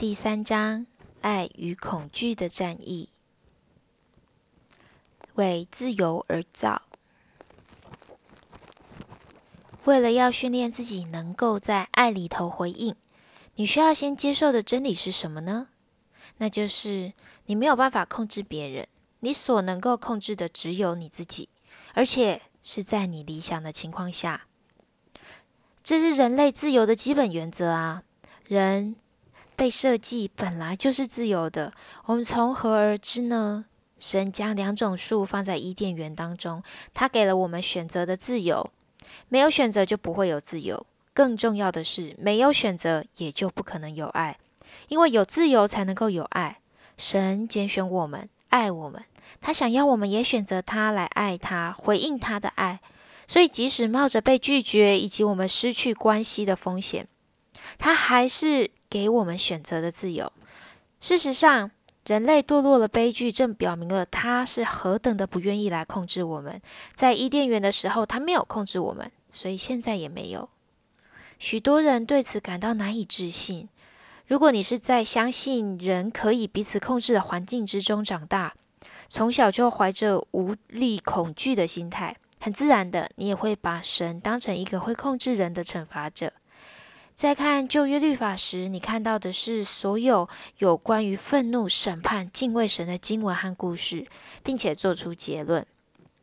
第三章：爱与恐惧的战役。为自由而造。为了要训练自己能够在爱里头回应，你需要先接受的真理是什么呢？那就是你没有办法控制别人，你所能够控制的只有你自己，而且是在你理想的情况下。这是人类自由的基本原则啊！人。被设计本来就是自由的，我们从何而知呢？神将两种树放在伊甸园当中，他给了我们选择的自由。没有选择就不会有自由，更重要的是，没有选择也就不可能有爱，因为有自由才能够有爱。神拣选我们，爱我们，他想要我们也选择他来爱他，回应他的爱。所以，即使冒着被拒绝以及我们失去关系的风险，他还是。给我们选择的自由。事实上，人类堕落的悲剧正表明了他是何等的不愿意来控制我们。在伊甸园的时候，他没有控制我们，所以现在也没有。许多人对此感到难以置信。如果你是在相信人可以彼此控制的环境之中长大，从小就怀着无力恐惧的心态，很自然的，你也会把神当成一个会控制人的惩罚者。在看旧约律法时，你看到的是所有有关于愤怒、审判、敬畏神的经文和故事，并且做出结论，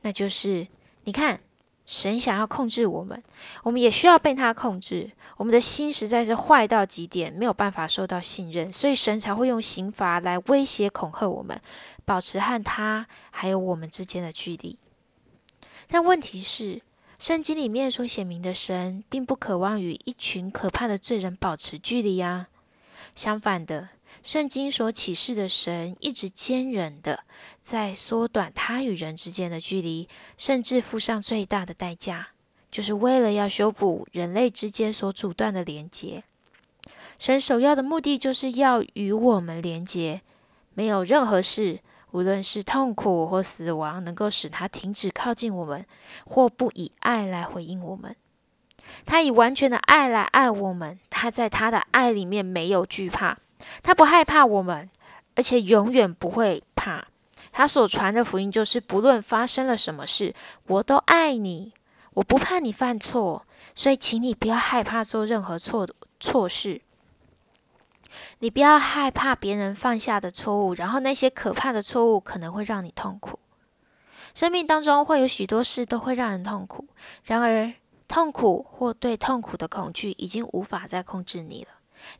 那就是：你看，神想要控制我们，我们也需要被他控制。我们的心实在是坏到极点，没有办法受到信任，所以神才会用刑罚来威胁、恐吓我们，保持和他还有我们之间的距离。但问题是，圣经里面所写明的神，并不渴望与一群可怕的罪人保持距离呀。相反的，圣经所启示的神，一直坚忍的在缩短他与人之间的距离，甚至付上最大的代价，就是为了要修补人类之间所阻断的连结。神首要的目的，就是要与我们连结，没有任何事。无论是痛苦或死亡，能够使他停止靠近我们，或不以爱来回应我们。他以完全的爱来爱我们。他在他的爱里面没有惧怕，他不害怕我们，而且永远不会怕。他所传的福音就是：不论发生了什么事，我都爱你，我不怕你犯错，所以请你不要害怕做任何错错事。你不要害怕别人犯下的错误，然后那些可怕的错误可能会让你痛苦。生命当中会有许多事都会让人痛苦，然而痛苦或对痛苦的恐惧已经无法再控制你了。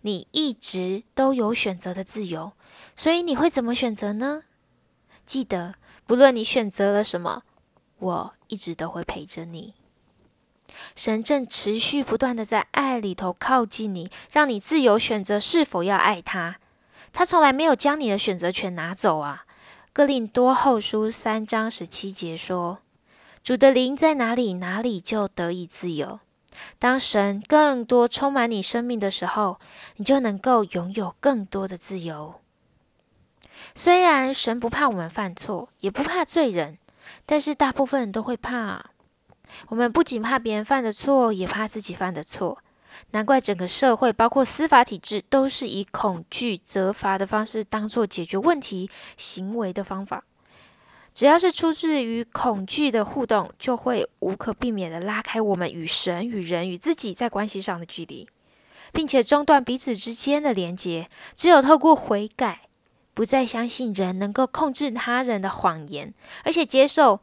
你一直都有选择的自由，所以你会怎么选择呢？记得，不论你选择了什么，我一直都会陪着你。神正持续不断的在爱里头靠近你，让你自由选择是否要爱他。他从来没有将你的选择权拿走啊。哥林多后书三章十七节说：“主的灵在哪里，哪里就得以自由。”当神更多充满你生命的时候，你就能够拥有更多的自由。虽然神不怕我们犯错，也不怕罪人，但是大部分人都会怕。我们不仅怕别人犯的错，也怕自己犯的错。难怪整个社会，包括司法体制，都是以恐惧责罚的方式当做解决问题行为的方法。只要是出自于恐惧的互动，就会无可避免地拉开我们与神、与人、与自己在关系上的距离，并且中断彼此之间的连结。只有透过悔改，不再相信人能够控制他人的谎言，而且接受，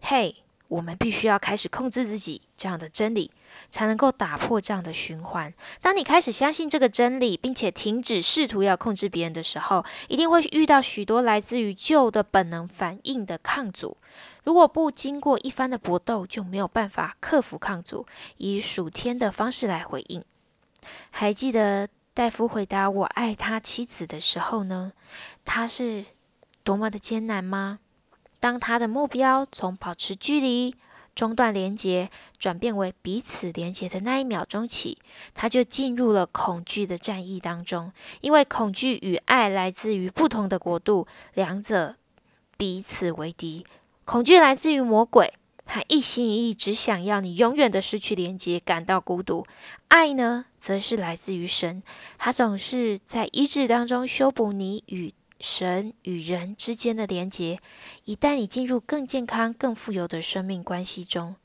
嘿。我们必须要开始控制自己，这样的真理才能够打破这样的循环。当你开始相信这个真理，并且停止试图要控制别人的时候，一定会遇到许多来自于旧的本能反应的抗阻。如果不经过一番的搏斗，就没有办法克服抗阻，以属天的方式来回应。还记得戴夫回答“我爱他”妻子的时候呢？他是多么的艰难吗？当他的目标从保持距离、中断连接，转变为彼此连接的那一秒钟起，他就进入了恐惧的战役当中。因为恐惧与爱来自于不同的国度，两者彼此为敌。恐惧来自于魔鬼，他一心一意只想要你永远的失去连接，感到孤独。爱呢，则是来自于神，他总是在医治当中修补你与神与人之间的连接，以带你进入更健康、更富有的生命关系中。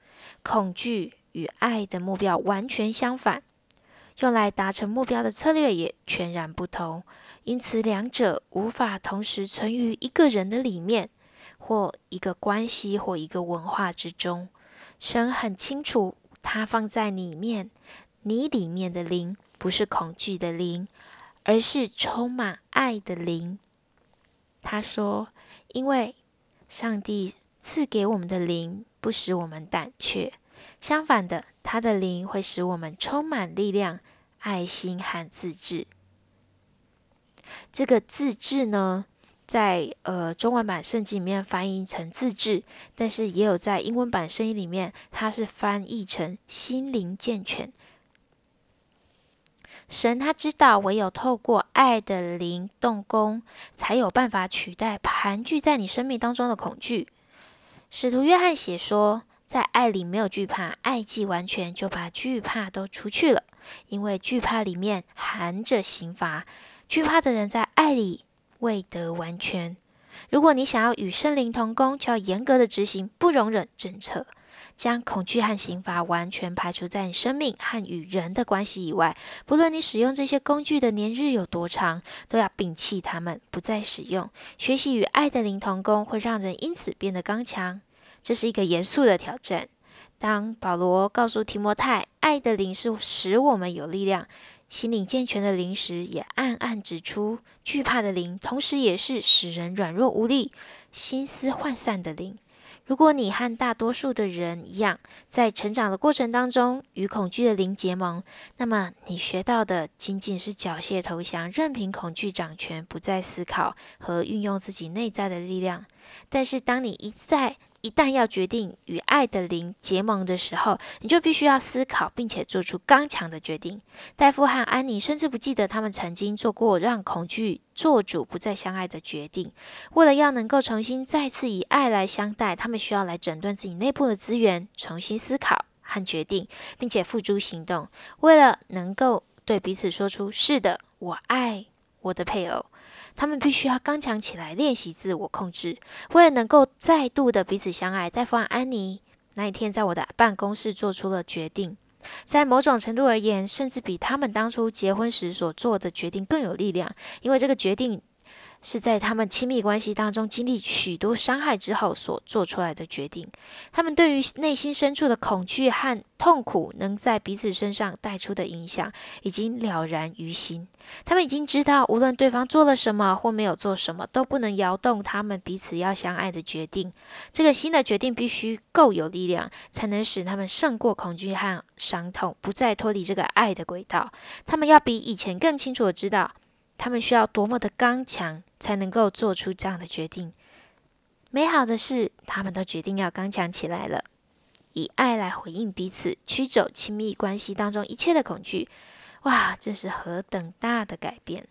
恐惧与爱的目标完全相反，用来达成目标的策略也全然不同，因此两者无法同时存于一个人的里面。或一个关系，或一个文化之中，神很清楚，他放在里面，你里面的灵不是恐惧的灵，而是充满爱的灵。他说：“因为上帝赐给我们的灵，不使我们胆怯，相反的，他的灵会使我们充满力量、爱心和自制。”这个自制呢？在呃中文版圣经里面翻译成自制，但是也有在英文版圣经里面，它是翻译成心灵健全。神他知道，唯有透过爱的灵动工，才有办法取代盘踞在你生命当中的恐惧。使徒约翰写说，在爱里没有惧怕，爱既完全，就把惧怕都除去了，因为惧怕里面含着刑罚。惧怕的人在爱里。未得完全。如果你想要与圣灵同工，就要严格的执行不容忍政策，将恐惧和刑罚完全排除在你生命和与人的关系以外。不论你使用这些工具的年日有多长，都要摒弃它们，不再使用。学习与爱的灵同工，会让人因此变得刚强。这是一个严肃的挑战。当保罗告诉提摩太，爱的灵是使我们有力量。心灵健全的灵时，也暗暗指出，惧怕的灵，同时也是使人软弱无力、心思涣散的灵。如果你和大多数的人一样，在成长的过程当中与恐惧的零结盟，那么你学到的仅仅是缴械投降，任凭恐惧掌权，不再思考和运用自己内在的力量。但是，当你一再一旦要决定与爱的灵结盟的时候，你就必须要思考，并且做出刚强的决定。戴夫和安妮甚至不记得他们曾经做过让恐惧做主、不再相爱的决定。为了要能够重新再次以爱来相待，他们需要来整顿自己内部的资源，重新思考和决定，并且付诸行动。为了能够对彼此说出“是的，我爱我的配偶”。他们必须要刚强起来，练习自我控制，为了能够再度的彼此相爱。戴夫和安妮那一天在我的办公室做出了决定，在某种程度而言，甚至比他们当初结婚时所做的决定更有力量，因为这个决定。是在他们亲密关系当中经历许多伤害之后所做出来的决定。他们对于内心深处的恐惧和痛苦能在彼此身上带出的影响，已经了然于心。他们已经知道，无论对方做了什么或没有做什么，都不能摇动他们彼此要相爱的决定。这个新的决定必须够有力量，才能使他们胜过恐惧和伤痛，不再脱离这个爱的轨道。他们要比以前更清楚地知道。他们需要多么的刚强，才能够做出这样的决定？美好的是，他们都决定要刚强起来了，以爱来回应彼此，驱走亲密关系当中一切的恐惧。哇，这是何等大的改变！